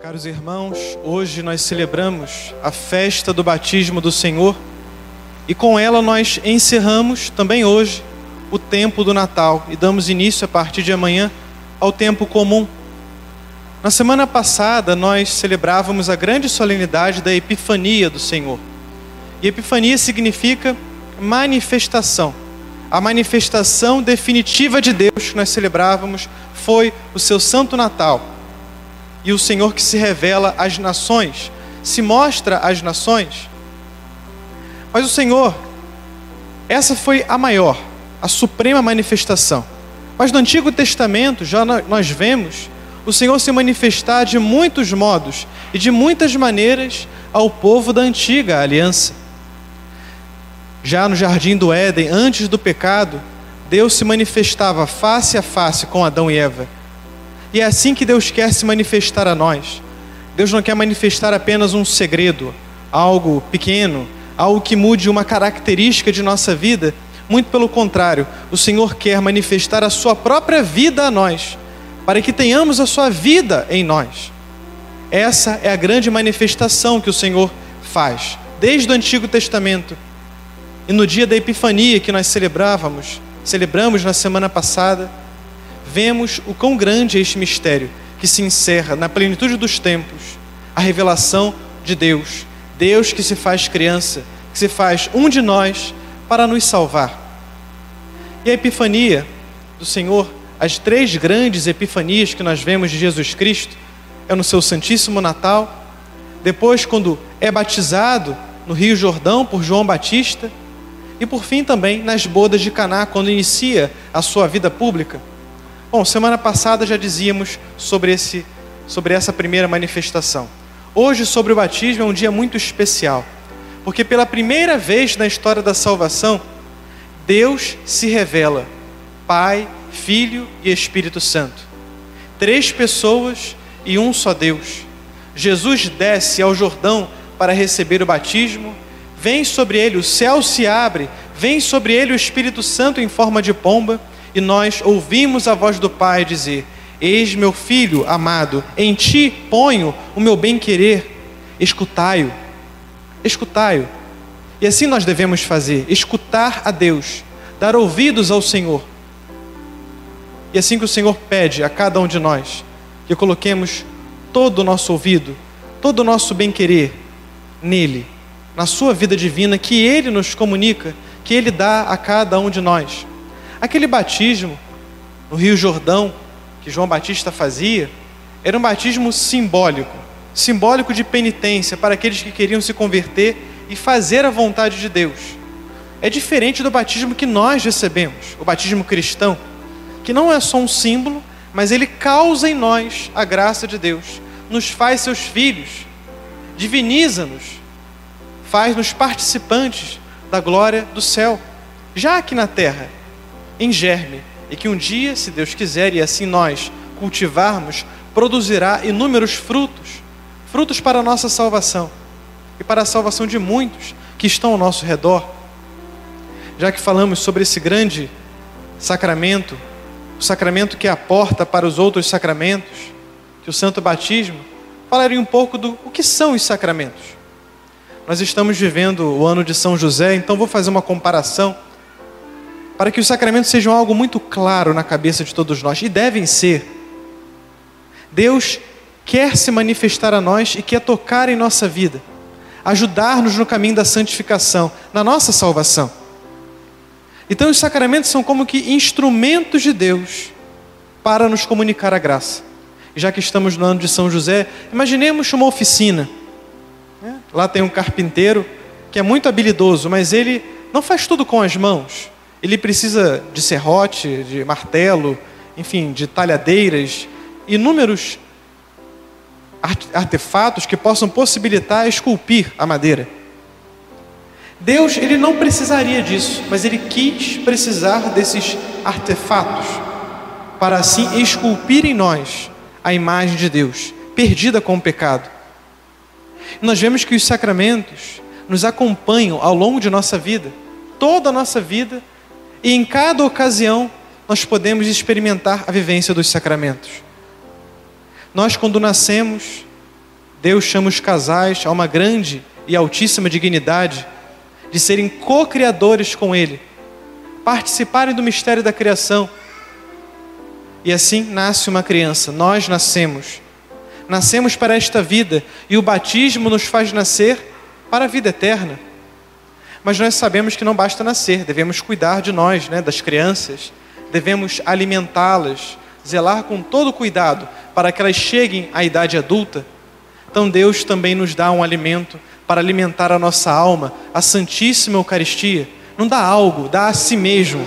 Caros irmãos, hoje nós celebramos a festa do batismo do Senhor e com ela nós encerramos também hoje o tempo do Natal e damos início a partir de amanhã ao tempo comum. Na semana passada nós celebrávamos a grande solenidade da Epifania do Senhor. E Epifania significa manifestação. A manifestação definitiva de Deus que nós celebrávamos foi o seu Santo Natal e o Senhor que se revela às nações, se mostra às nações. Mas o Senhor, essa foi a maior, a suprema manifestação. Mas no Antigo Testamento já nós vemos o Senhor se manifestar de muitos modos e de muitas maneiras ao povo da antiga aliança. Já no jardim do Éden, antes do pecado, Deus se manifestava face a face com Adão e Eva e é assim que Deus quer se manifestar a nós. Deus não quer manifestar apenas um segredo, algo pequeno, algo que mude uma característica de nossa vida. Muito pelo contrário, o Senhor quer manifestar a sua própria vida a nós, para que tenhamos a sua vida em nós. Essa é a grande manifestação que o Senhor faz, desde o Antigo Testamento. E no dia da Epifania que nós celebrávamos, celebramos na semana passada, vemos o quão grande é este mistério que se encerra na plenitude dos tempos, a revelação de Deus, Deus que se faz criança, que se faz um de nós para nos salvar. E a epifania do Senhor, as três grandes epifanias que nós vemos de Jesus Cristo, é no seu Santíssimo Natal, depois quando é batizado no Rio Jordão por João Batista, e por fim também nas bodas de Caná, quando inicia a sua vida pública. Bom, semana passada já dizíamos sobre, esse, sobre essa primeira manifestação. Hoje, sobre o batismo, é um dia muito especial, porque pela primeira vez na história da salvação, Deus se revela: Pai, Filho e Espírito Santo. Três pessoas e um só Deus. Jesus desce ao Jordão para receber o batismo, vem sobre ele, o céu se abre, vem sobre ele o Espírito Santo em forma de pomba e nós ouvimos a voz do Pai dizer: Eis meu filho amado, em ti ponho o meu bem-querer, escutai-o, escutai-o. E assim nós devemos fazer: escutar a Deus, dar ouvidos ao Senhor. E assim que o Senhor pede a cada um de nós, que coloquemos todo o nosso ouvido, todo o nosso bem-querer nele, na Sua vida divina, que Ele nos comunica, que Ele dá a cada um de nós. Aquele batismo no Rio Jordão que João Batista fazia era um batismo simbólico, simbólico de penitência para aqueles que queriam se converter e fazer a vontade de Deus. É diferente do batismo que nós recebemos, o batismo cristão, que não é só um símbolo, mas ele causa em nós a graça de Deus, nos faz seus filhos, diviniza-nos, faz-nos participantes da glória do céu, já aqui na terra em germe e que um dia, se Deus quiser e assim nós cultivarmos, produzirá inúmeros frutos frutos para a nossa salvação e para a salvação de muitos que estão ao nosso redor. Já que falamos sobre esse grande sacramento, o sacramento que é a porta para os outros sacramentos, que o Santo Batismo, falarei um pouco do o que são os sacramentos. Nós estamos vivendo o ano de São José, então vou fazer uma comparação para que os sacramentos sejam algo muito claro na cabeça de todos nós, e devem ser. Deus quer se manifestar a nós e quer tocar em nossa vida, ajudar-nos no caminho da santificação, na nossa salvação. Então, os sacramentos são como que instrumentos de Deus para nos comunicar a graça. Já que estamos no ano de São José, imaginemos uma oficina. Lá tem um carpinteiro que é muito habilidoso, mas ele não faz tudo com as mãos. Ele precisa de serrote, de martelo, enfim, de talhadeiras, inúmeros artefatos que possam possibilitar esculpir a madeira. Deus, ele não precisaria disso, mas ele quis precisar desses artefatos para assim esculpir em nós a imagem de Deus, perdida com o pecado. Nós vemos que os sacramentos nos acompanham ao longo de nossa vida, toda a nossa vida, e em cada ocasião nós podemos experimentar a vivência dos sacramentos. Nós, quando nascemos, Deus chama os casais a uma grande e altíssima dignidade de serem co-criadores com Ele, participarem do mistério da criação. E assim nasce uma criança, nós nascemos. Nascemos para esta vida e o batismo nos faz nascer para a vida eterna. Mas nós sabemos que não basta nascer, devemos cuidar de nós, né, das crianças, devemos alimentá-las, zelar com todo cuidado para que elas cheguem à idade adulta. Então Deus também nos dá um alimento para alimentar a nossa alma, a Santíssima Eucaristia. Não dá algo, dá a si mesmo,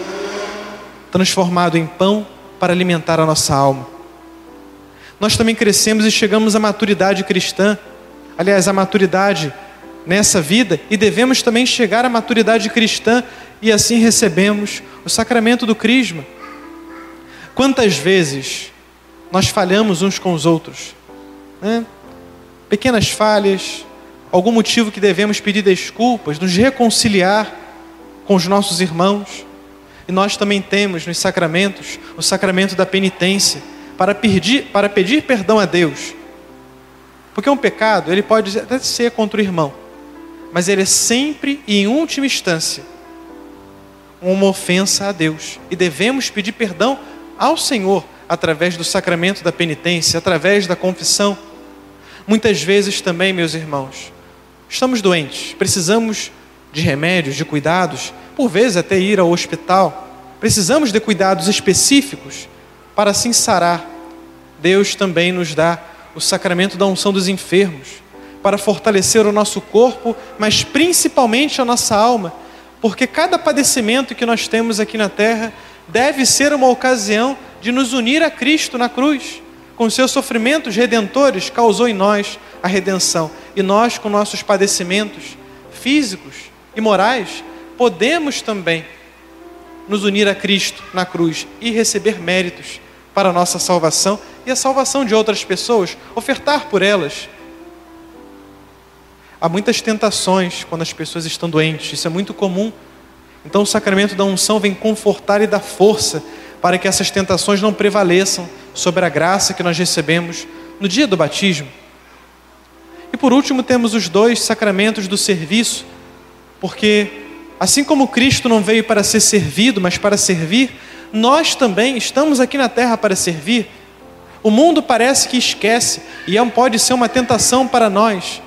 transformado em pão para alimentar a nossa alma. Nós também crescemos e chegamos à maturidade cristã, aliás, à maturidade nessa vida, e devemos também chegar à maturidade cristã e assim recebemos o sacramento do Crisma. Quantas vezes nós falhamos uns com os outros? Né? Pequenas falhas, algum motivo que devemos pedir desculpas, nos reconciliar com os nossos irmãos. E nós também temos nos sacramentos o sacramento da penitência para pedir, para pedir perdão a Deus. Porque um pecado, ele pode até ser contra o irmão, mas ele é sempre e em última instância uma ofensa a Deus. E devemos pedir perdão ao Senhor através do sacramento da penitência, através da confissão. Muitas vezes também, meus irmãos, Estamos doentes, precisamos de remédios, de cuidados, por vezes até ir ao hospital. Precisamos de cuidados específicos para assim sarar. Deus também nos dá o sacramento da unção dos enfermos, para fortalecer o nosso corpo, mas principalmente a nossa alma, porque cada padecimento que nós temos aqui na terra deve ser uma ocasião de nos unir a Cristo na cruz. Com seus sofrimentos redentores, causou em nós a redenção. E nós, com nossos padecimentos físicos e morais, podemos também nos unir a Cristo na cruz e receber méritos para a nossa salvação e a salvação de outras pessoas, ofertar por elas. Há muitas tentações quando as pessoas estão doentes, isso é muito comum. Então o sacramento da unção vem confortar e dar força para que essas tentações não prevaleçam sobre a graça que nós recebemos no dia do batismo. E por último, temos os dois sacramentos do serviço, porque assim como Cristo não veio para ser servido, mas para servir, nós também estamos aqui na terra para servir. O mundo parece que esquece, e é pode ser uma tentação para nós,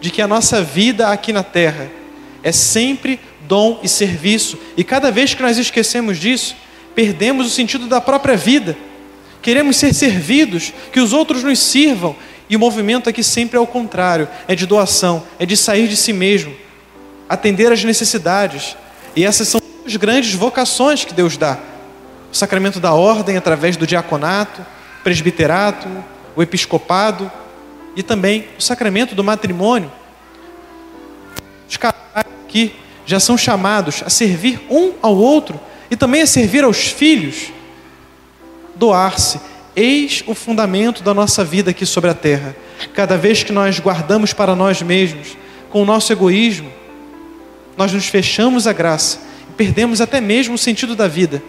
de que a nossa vida aqui na terra é sempre dom e serviço, e cada vez que nós esquecemos disso, perdemos o sentido da própria vida. Queremos ser servidos, que os outros nos sirvam, e o movimento aqui sempre é o contrário: é de doação, é de sair de si mesmo, atender às necessidades. E essas são as grandes vocações que Deus dá: o sacramento da ordem através do diaconato, presbiterato, o episcopado e também o sacramento do matrimônio. Os casais aqui já são chamados a servir um ao outro e também a servir aos filhos, doar-se Eis o fundamento da nossa vida aqui sobre a terra. Cada vez que nós guardamos para nós mesmos, com o nosso egoísmo, nós nos fechamos a graça e perdemos até mesmo o sentido da vida.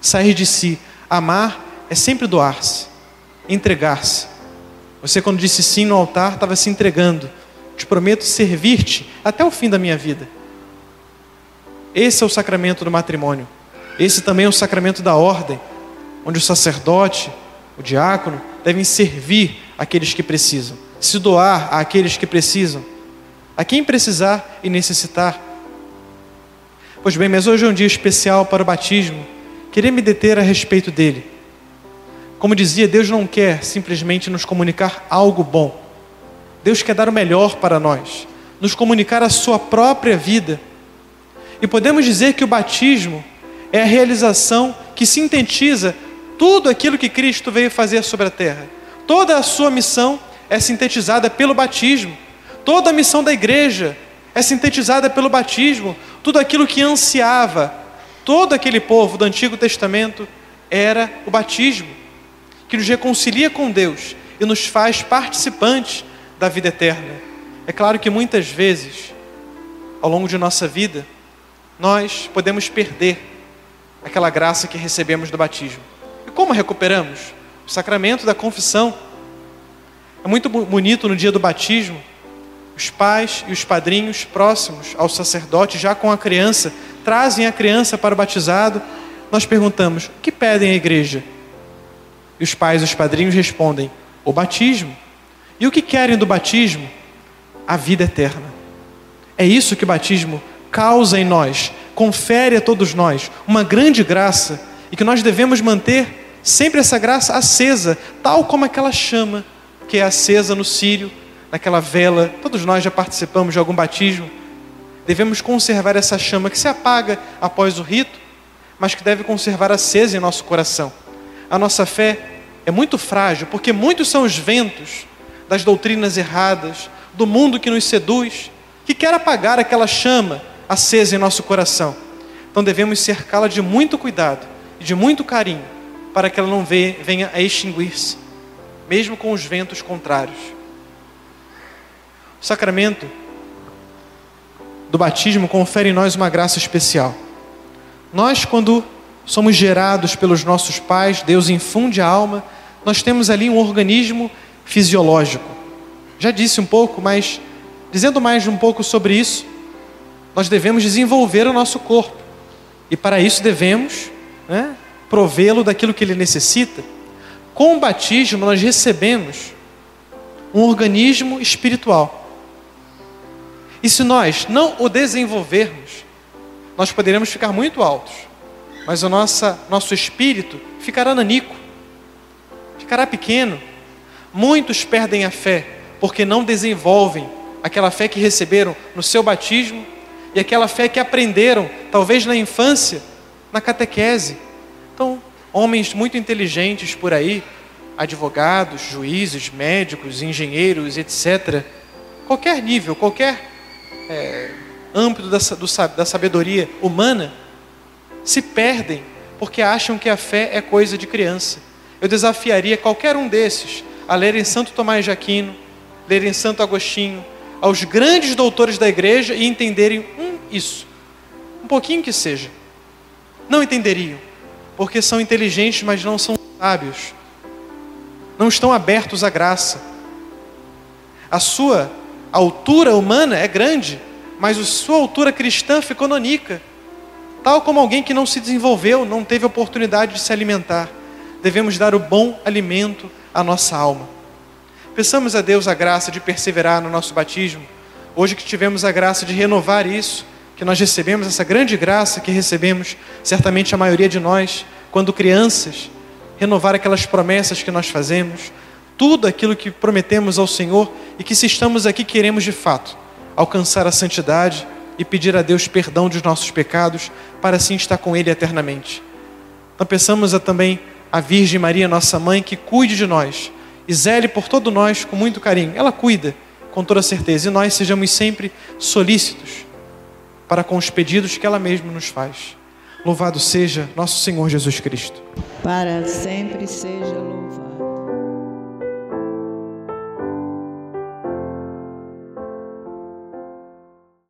Sair de si, amar é sempre doar-se, entregar-se. Você, quando disse sim no altar, estava se entregando. Te prometo servir-te até o fim da minha vida. Esse é o sacramento do matrimônio. Esse também é o sacramento da ordem onde o sacerdote, o diácono, devem servir aqueles que precisam, se doar àqueles que precisam, a quem precisar e necessitar. Pois bem, mas hoje é um dia especial para o batismo. Queria me deter a respeito dele. Como dizia, Deus não quer simplesmente nos comunicar algo bom. Deus quer dar o melhor para nós, nos comunicar a sua própria vida. E podemos dizer que o batismo é a realização que sintetiza tudo aquilo que Cristo veio fazer sobre a terra. Toda a sua missão é sintetizada pelo batismo. Toda a missão da igreja é sintetizada pelo batismo. Tudo aquilo que ansiava todo aquele povo do Antigo Testamento era o batismo, que nos reconcilia com Deus e nos faz participantes da vida eterna. É claro que muitas vezes, ao longo de nossa vida, nós podemos perder aquela graça que recebemos do batismo. Como recuperamos? O sacramento da confissão. É muito bonito no dia do batismo, os pais e os padrinhos próximos ao sacerdote, já com a criança, trazem a criança para o batizado. Nós perguntamos: o que pedem à igreja? E os pais os padrinhos respondem: o batismo. E o que querem do batismo? A vida eterna. É isso que o batismo causa em nós, confere a todos nós uma grande graça e que nós devemos manter sempre essa graça acesa, tal como aquela chama que é acesa no círio, naquela vela. Todos nós já participamos de algum batismo. Devemos conservar essa chama que se apaga após o rito, mas que deve conservar acesa em nosso coração. A nossa fé é muito frágil, porque muitos são os ventos das doutrinas erradas, do mundo que nos seduz, que quer apagar aquela chama acesa em nosso coração. Então devemos cercá-la de muito cuidado e de muito carinho, para que ela não venha a extinguir-se, mesmo com os ventos contrários. O sacramento do batismo confere em nós uma graça especial. Nós, quando somos gerados pelos nossos pais, Deus infunde a alma, nós temos ali um organismo fisiológico. Já disse um pouco, mas dizendo mais um pouco sobre isso, nós devemos desenvolver o nosso corpo. E para isso devemos né, provê-lo daquilo que ele necessita. Com o batismo, nós recebemos um organismo espiritual. E se nós não o desenvolvermos, nós poderemos ficar muito altos, mas o nossa, nosso espírito ficará nanico, ficará pequeno. Muitos perdem a fé porque não desenvolvem aquela fé que receberam no seu batismo e aquela fé que aprenderam, talvez na infância, na catequese. Então, homens muito inteligentes por aí, advogados, juízes, médicos, engenheiros, etc. Qualquer nível, qualquer é, âmbito da, do, da sabedoria humana, se perdem porque acham que a fé é coisa de criança. Eu desafiaria qualquer um desses a lerem Santo Tomás de Aquino, lerem Santo Agostinho, aos grandes doutores da igreja e entenderem um, isso, um pouquinho que seja. Não entenderiam, porque são inteligentes, mas não são sábios. Não estão abertos à graça. A sua altura humana é grande, mas a sua altura cristã ficou nonica. Tal como alguém que não se desenvolveu, não teve oportunidade de se alimentar. Devemos dar o bom alimento à nossa alma. Peçamos a Deus a graça de perseverar no nosso batismo. Hoje que tivemos a graça de renovar isso, que nós recebemos essa grande graça que recebemos, certamente a maioria de nós, quando crianças, renovar aquelas promessas que nós fazemos, tudo aquilo que prometemos ao Senhor e que se estamos aqui queremos de fato alcançar a santidade e pedir a Deus perdão dos nossos pecados para assim estar com Ele eternamente. Então peçamos a, também a Virgem Maria, nossa mãe, que cuide de nós e zele por todo nós com muito carinho. Ela cuida, com toda certeza, e nós sejamos sempre solícitos para com os pedidos que ela mesma nos faz. Louvado seja nosso Senhor Jesus Cristo. Para sempre seja louvado.